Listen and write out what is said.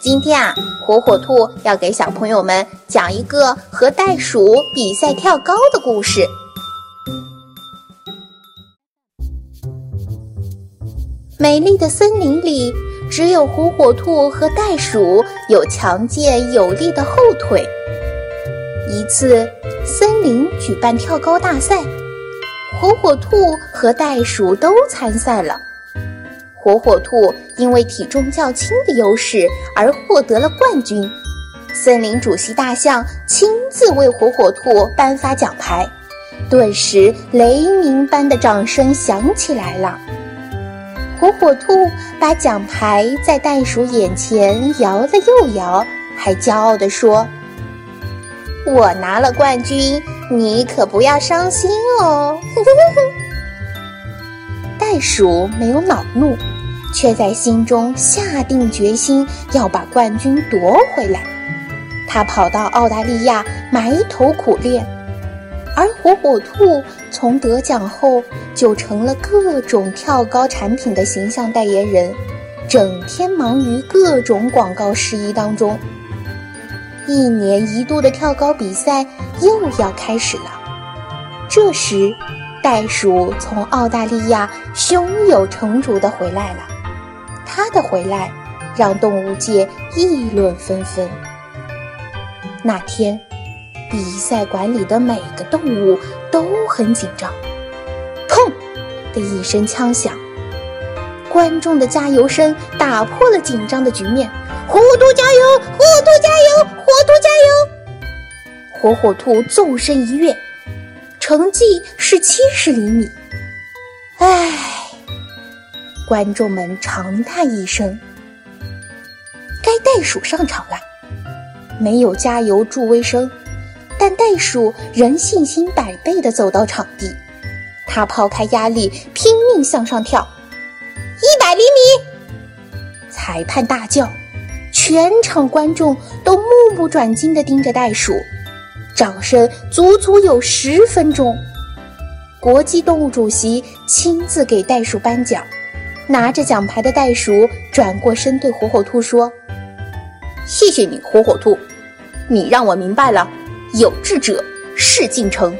今天啊，火火兔要给小朋友们讲一个和袋鼠比赛跳高的故事。美丽的森林里，只有火火兔和袋鼠有强健有力的后腿。一次，森林举办跳高大赛，火火兔和袋鼠都参赛了。火火兔因为体重较轻的优势而获得了冠军。森林主席大象亲自为火火兔颁发奖牌，顿时雷鸣般的掌声响起来了。火火兔把奖牌在袋鼠眼前摇了又摇，还骄傲地说：“我拿了冠军，你可不要伤心哦。” 鼠没有恼怒。却在心中下定决心要把冠军夺回来。他跑到澳大利亚埋头苦练，而火火兔从得奖后就成了各种跳高产品的形象代言人，整天忙于各种广告事宜当中。一年一度的跳高比赛又要开始了。这时，袋鼠从澳大利亚胸有成竹地回来了。它的回来让动物界议论纷纷。那天，比赛馆里的每个动物都很紧张。砰的一声枪响，观众的加油声打破了紧张的局面。火火兔加油！火火兔加油！火兔加油！火火兔纵身一跃，成绩是七十厘米。唉。观众们长叹一声：“该袋鼠上场了。”没有加油助威声，但袋鼠仍信心百倍地走到场地。他抛开压力，拼命向上跳，一百厘米！裁判大叫，全场观众都目不转睛地盯着袋鼠，掌声足足有十分钟。国际动物主席亲自给袋鼠颁奖。拿着奖牌的袋鼠转过身对火火兔说：“谢谢你，火火兔，你让我明白了，有志者事竟成。”